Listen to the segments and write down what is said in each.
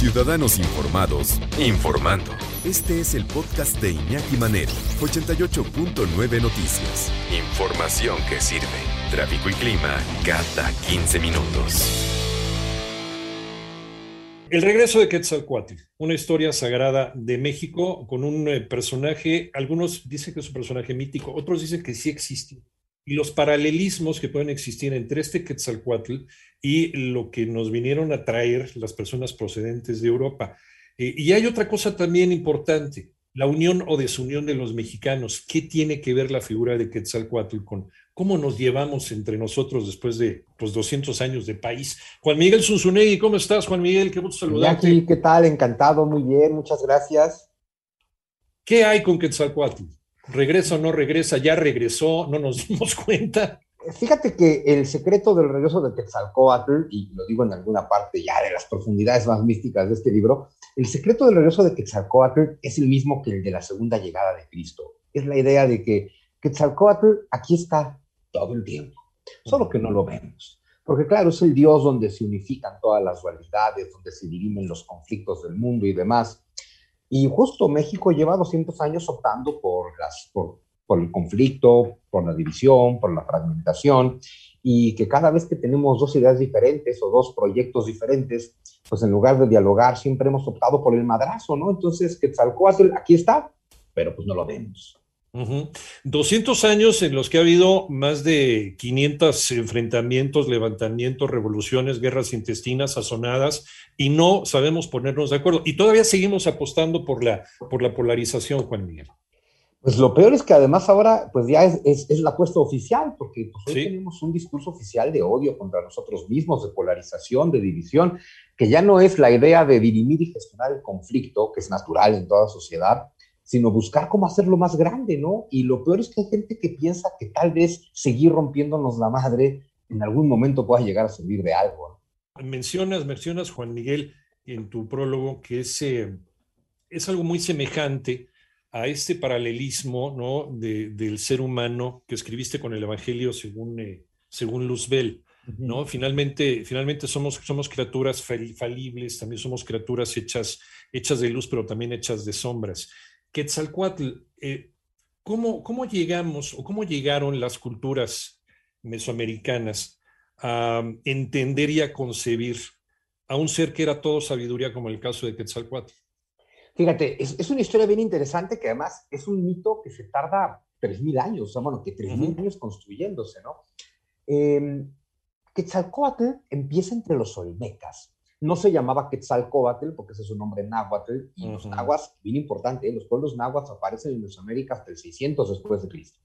Ciudadanos informados, informando. Este es el podcast de Iñaki Manero, 88.9 Noticias. Información que sirve. Tráfico y clima cada 15 minutos. El regreso de Quetzalcoatl, una historia sagrada de México con un eh, personaje, algunos dicen que es un personaje mítico, otros dicen que sí existe. Y los paralelismos que pueden existir entre este Quetzalcoatl y lo que nos vinieron a traer las personas procedentes de Europa. Eh, y hay otra cosa también importante, la unión o desunión de los mexicanos. ¿Qué tiene que ver la figura de Quetzalcoatl con cómo nos llevamos entre nosotros después de pues, 200 años de país? Juan Miguel Zunzunegui, ¿cómo estás, Juan Miguel? Qué gusto saludarte. Iñaki, ¿qué tal? Encantado, muy bien, muchas gracias. ¿Qué hay con Quetzalcoatl? ¿Regresa o no regresa? ¿Ya regresó? ¿No nos dimos cuenta? Fíjate que el secreto del regreso de Quetzalcoatl, y lo digo en alguna parte ya de las profundidades más místicas de este libro, el secreto del regreso de Quetzalcoatl es el mismo que el de la segunda llegada de Cristo. Es la idea de que Quetzalcoatl aquí está todo el tiempo, solo que no lo vemos. Porque claro, es el Dios donde se unifican todas las dualidades, donde se dirimen los conflictos del mundo y demás. Y justo México lleva 200 años optando por, el conflicto, por la división, por la fragmentación, y que cada vez que tenemos dos ideas diferentes o dos proyectos diferentes, pues en lugar de dialogar siempre hemos optado por el madrazo, ¿no? Entonces, Quetzalcóatl aquí está, pero pues no lo vemos. 200 años en los que ha habido más de 500 enfrentamientos, levantamientos, revoluciones, guerras intestinas, sazonadas, y no sabemos ponernos de acuerdo. Y todavía seguimos apostando por la, por la polarización, Juan Miguel. Pues lo peor es que además ahora pues ya es, es, es la apuesta oficial, porque pues hoy ¿Sí? tenemos un discurso oficial de odio contra nosotros mismos, de polarización, de división, que ya no es la idea de dirimir y gestionar el conflicto, que es natural en toda sociedad, sino buscar cómo hacerlo más grande, ¿no? Y lo peor es que hay gente que piensa que tal vez seguir rompiéndonos la madre en algún momento pueda llegar a servir de algo. ¿no? Mencionas, mencionas, Juan Miguel, en tu prólogo, que es, eh, es algo muy semejante a este paralelismo ¿no? de, del ser humano que escribiste con el Evangelio según, eh, según Luzbel. ¿no? Finalmente, finalmente somos, somos criaturas falibles, también somos criaturas hechas, hechas de luz, pero también hechas de sombras. Quetzalcoatl, eh, ¿cómo, ¿cómo llegamos o cómo llegaron las culturas mesoamericanas a entender y a concebir a un ser que era todo sabiduría como el caso de Quetzalcoatl? Fíjate, es, es, una historia bien interesante que además es un mito que se tarda 3.000 años, o sea, bueno, que 3.000 uh -huh. años construyéndose, ¿no? Eh, Quetzalcoatl empieza entre los olmecas. No se llamaba Quetzalcoatl porque ese es un nombre náhuatl, y uh -huh. los nahuas, bien importante, ¿eh? los pueblos nahuas aparecen en Mesoamérica hasta el 600 después de Cristo.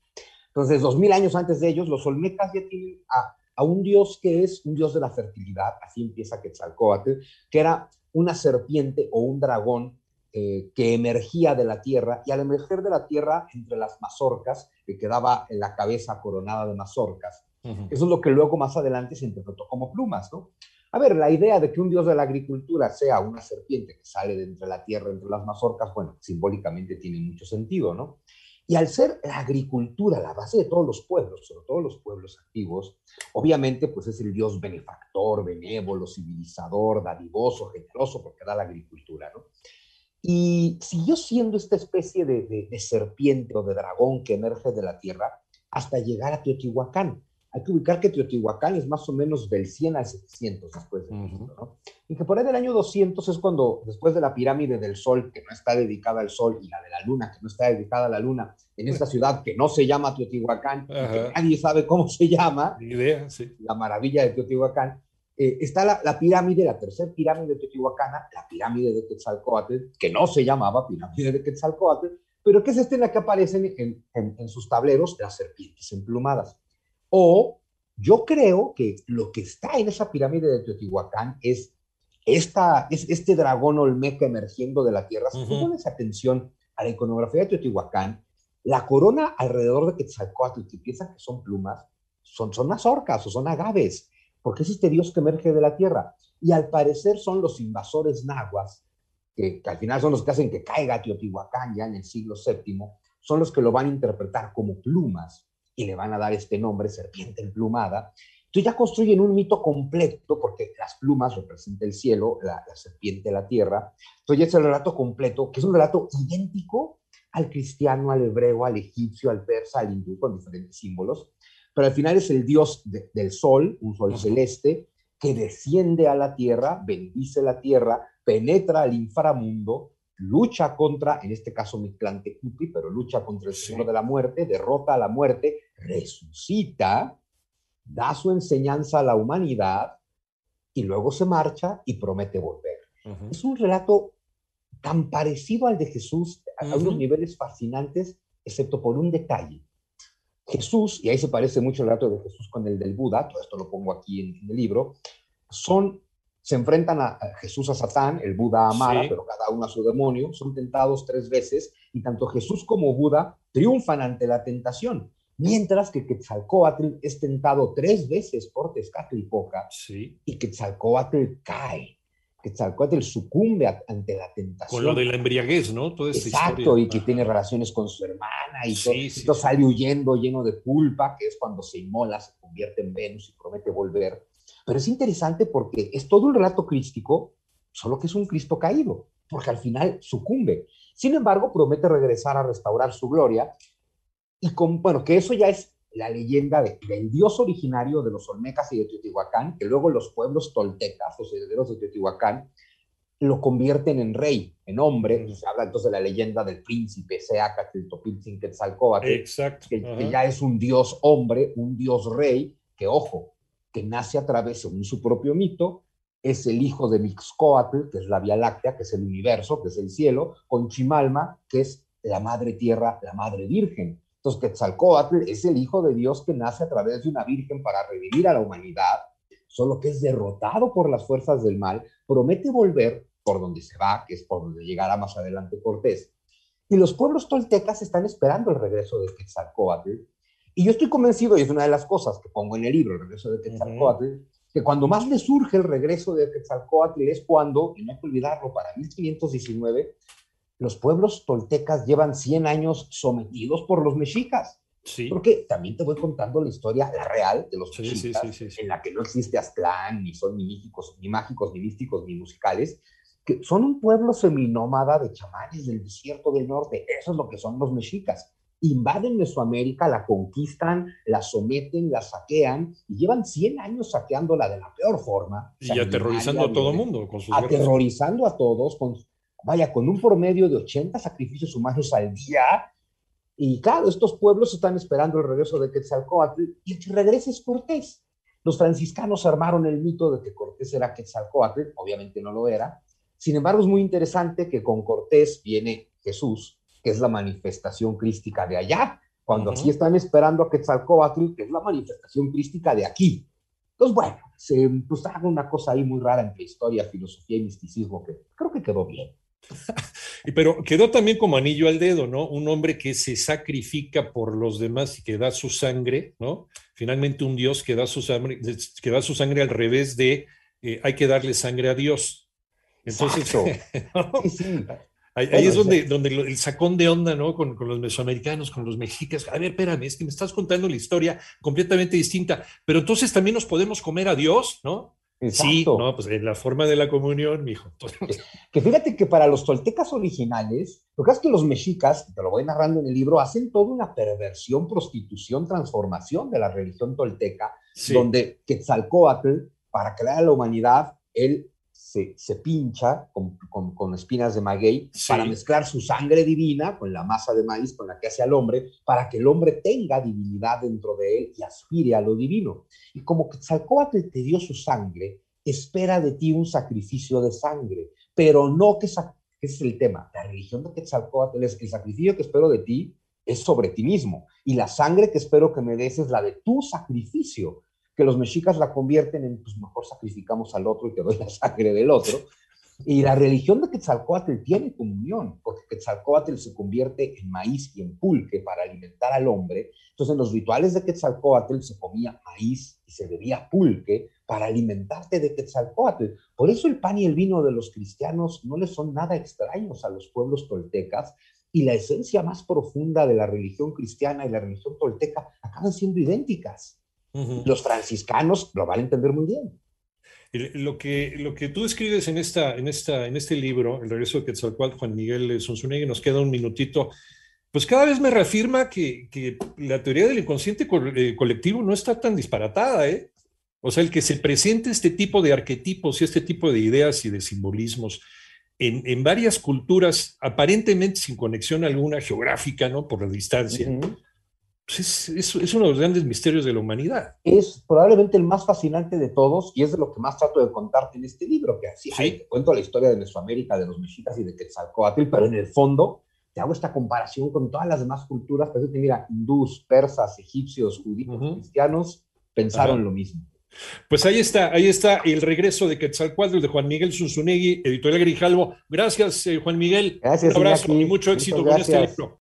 Entonces, 2.000 años antes de ellos, los olmecas ya tienen a, a un dios que es un dios de la fertilidad, así empieza Quetzalcoatl, que era una serpiente o un dragón eh, que emergía de la tierra y al emerger de la tierra entre las mazorcas, que quedaba en la cabeza coronada de mazorcas. Uh -huh. Eso es lo que luego más adelante se interpretó como plumas, ¿no? A ver, la idea de que un dios de la agricultura sea una serpiente que sale de entre la tierra, entre las mazorcas, bueno, simbólicamente tiene mucho sentido, ¿no? Y al ser la agricultura la base de todos los pueblos, sobre todo los pueblos antiguos, obviamente pues es el dios benefactor, benévolo, civilizador, dadivoso, generoso, porque da la agricultura, ¿no? Y siguió siendo esta especie de, de, serpiente o de dragón que emerge de la tierra hasta llegar a Teotihuacán. Hay que ubicar que Teotihuacán es más o menos del 100 al 700 después de Cristo, uh -huh. ¿no? Y que por ahí del año 200 es cuando, después de la pirámide del Sol, que no está dedicada al Sol, y la de la Luna, que no está dedicada a la Luna, en esta ciudad que no se llama Teotihuacán, que nadie sabe cómo se llama, Ni idea, sí. la maravilla de Teotihuacán, eh, está la, la, pirámide, la tercera pirámide de Teotihuacana, la pirámide de Quetzalcoatl, que no se llamaba pirámide de Quetzalcoatl, pero que es esta en la que aparecen en, en, en sus tableros las serpientes emplumadas. O Yo creo que lo que está en esa pirámide de Teotihuacán es, esta, es este dragón olmeca emergiendo de la tierra. Si tú pones atención a la iconografía de Teotihuacán, la corona alrededor de Quetzalcóatl, que piensan que son plumas, son, son orcas o son agaves, porque es este dios que emerge de la tierra. Y al parecer son los invasores nahuas, que, que al final son los que hacen que caiga Teotihuacán ya en el siglo VII, son los que lo van a interpretar como plumas y le van a dar este nombre, serpiente emplumada. Entonces ya construyen un mito completo, porque las plumas representan el cielo, la, serpiente la tierra. Entonces ya es el relato completo, que es un relato idéntico al cristiano, al hebreo, al egipcio, al persa, al hindú, con diferentes símbolos. Pero al final es el dios del sol, un sol celeste, que desciende a la tierra, bendice la tierra, penetra al inframundo lucha contra, en este caso Mictlantecuhtli, pero lucha contra el Señor de la muerte, derrota a la muerte, resucita, da su enseñanza a la humanidad y luego se marcha y promete volver. Es un relato tan parecido al de Jesús, a unos niveles fascinantes, excepto por un detalle. Jesús, y ahí se parece mucho el relato de Jesús con el del Buda, todo esto lo pongo aquí en el libro, son se enfrentan a, Jesús a Satán, el Buda a Mara, pero cada uno a su demonio, son tentados tres veces y tanto Jesús como Buda triunfan ante la tentación, mientras que Quetzalcoatl es tentado tres veces por Tezcatlipoca sí. y Quetzalcoatl cae. Quetzalcoatl sucumbe ante la tentación. Con lo de la embriaguez, ¿no? Exacto, y que tiene relaciones con su hermana y todo, sale huyendo lleno de culpa, que es cuando se inmola, se convierte en Venus y promete volver. Pero es interesante porque es todo un relato crístico, solo que es un Cristo caído, porque al final sucumbe. Sin embargo, promete regresar a restaurar su gloria y con, bueno, que eso ya es la leyenda del dios originario de los Olmecas y de Teotihuacán, que luego los pueblos toltecas, los herederos de Teotihuacán, lo convierten en rey, en hombre, se habla entonces de la leyenda del príncipe Seacatl Quetzalcóatl. Que, que, ya es un dios hombre, un dios rey, que ojo, que nace a través, según su propio mito, es el hijo de Mixcoatl, que es la Vía Láctea, que es el universo, que es el cielo, con Chimalma, que es la madre tierra, la madre virgen. Entonces, Quetzalcoatl es el hijo de Dios que nace a través de una virgen para revivir a la humanidad, solo que es derrotado por las fuerzas del mal, promete volver por donde se va, que es por donde llegará más adelante Cortés. Y los pueblos toltecas están esperando el regreso de Quetzalcoatl y yo estoy convencido, y es una de las cosas que pongo en el libro, el regreso de Quetzalcoatl, que cuando más le surge el regreso de Quetzalcoatl es cuando, y no hay que olvidarlo, para 1519, los pueblos toltecas llevan 100 años sometidos por los mexicas. Sí. Porque también te voy contando la historia, la real de los sí, mexicas, sí, en la que no existe Aztlán, ni son ni místicos, ni mágicos, ni místicos, ni musicales, que son un pueblo seminómada de chamanes del desierto del norte. Eso es lo que son los mexicas invaden Mesoamérica, la conquistan, la someten, la saquean y llevan 100 años saqueándola de la peor forma. Y aterrorizando a todo el mundo con sus Aterrorizando a todos, con, vaya, con un promedio de 80 sacrificios humanos al día. Y claro, estos pueblos están esperando el regreso de Quetzalcoatl y el que regrese es Cortés. Los franciscanos armaron el mito de que Cortés era Quetzalcoatl, obviamente no lo era. Sin embargo, es muy interesante que con Cortés viene Jesús, que es la manifestación crística de allá, cuando así están esperando a Quetzalcóatl, que es la manifestación crística de aquí. Entonces, bueno, se pues, haga una cosa ahí muy rara entre historia, filosofía y misticismo que creo que quedó bien. Pero quedó también como anillo al dedo, ¿no? Un hombre que se sacrifica por los demás y que da su sangre, ¿no? Finalmente un Dios que da su sangre, que da su sangre al revés de eh, hay que darle sangre a Dios. Entonces, ¿no? sí, sí. Ahí, es donde, donde el sacón de onda, ¿no? Con, con, los mesoamericanos, con los mexicas. A ver, espérame, es que me estás contando la historia completamente distinta. Pero entonces también nos podemos comer a Dios, ¿no? Exacto. Sí, no, pues en la forma de la comunión, mijo. Que fíjate que para los toltecas originales, lo que es que los mexicas, te lo voy narrando en el libro, hacen toda una perversión, prostitución, transformación de la religión tolteca, sí. donde Quetzalcoatl, para crear a la humanidad, él se, pincha con, espinas de maguey para mezclar su sangre divina con la masa de maíz con la que hace al hombre, para que el hombre tenga divinidad dentro de él y aspire a lo divino. Y como que Quetzalcóatl te dio su sangre, espera de ti un sacrificio de sangre, pero no que, ese es el tema. La religión de Quetzalcóatl es el sacrificio que espero de ti es sobre ti mismo y la sangre que espero que me des es la de tu sacrificio. Que los mexicas la convierten en, pues mejor sacrificamos al otro y te doy la sangre del otro. Y la religión de Quetzalcoatl tiene comunión, porque Quetzalcoatl se convierte en maíz y en pulque para alimentar al hombre. Entonces, en los rituales de Quetzalcoatl se comía maíz y se bebía pulque para alimentarte de Quetzalcoatl. Por eso el pan y el vino de los cristianos no les son nada extraños a los pueblos toltecas y la esencia más profunda de la religión cristiana y la religión tolteca acaban siendo idénticas. Los franciscanos lo van a entender muy bien. Lo que, lo que tú escribes en, esta, en, esta, en este libro, El regreso de Quetzalcoatl, Juan Miguel Sonsunegui, nos queda un minutito, pues cada vez me reafirma que, que la teoría del inconsciente eh, colectivo no está tan disparatada, ¿eh? O sea, el que se presente este tipo de arquetipos y este tipo de ideas y de simbolismos en, en varias culturas, aparentemente sin conexión alguna geográfica, ¿no? Por la distancia, pues es, es, uno de los grandes misterios de la humanidad. Es probablemente el más fascinante de todos y es de lo que más trato de contarte en este libro, que así ¿Sí? cuento la historia de Mesoamérica, de los mexicas y de Quetzalcoatl, pero en el fondo te hago esta comparación con todas las demás culturas, pero mira, hindús, persas, egipcios, judíos, cristianos, pensaron lo mismo. Pues ahí está, ahí está el regreso de Quetzalcoatl de Juan Miguel Zunzunegui, editorial Grijalvo. Gracias, eh, Juan Miguel. Gracias, Un abrazo y mucho éxito con este libro.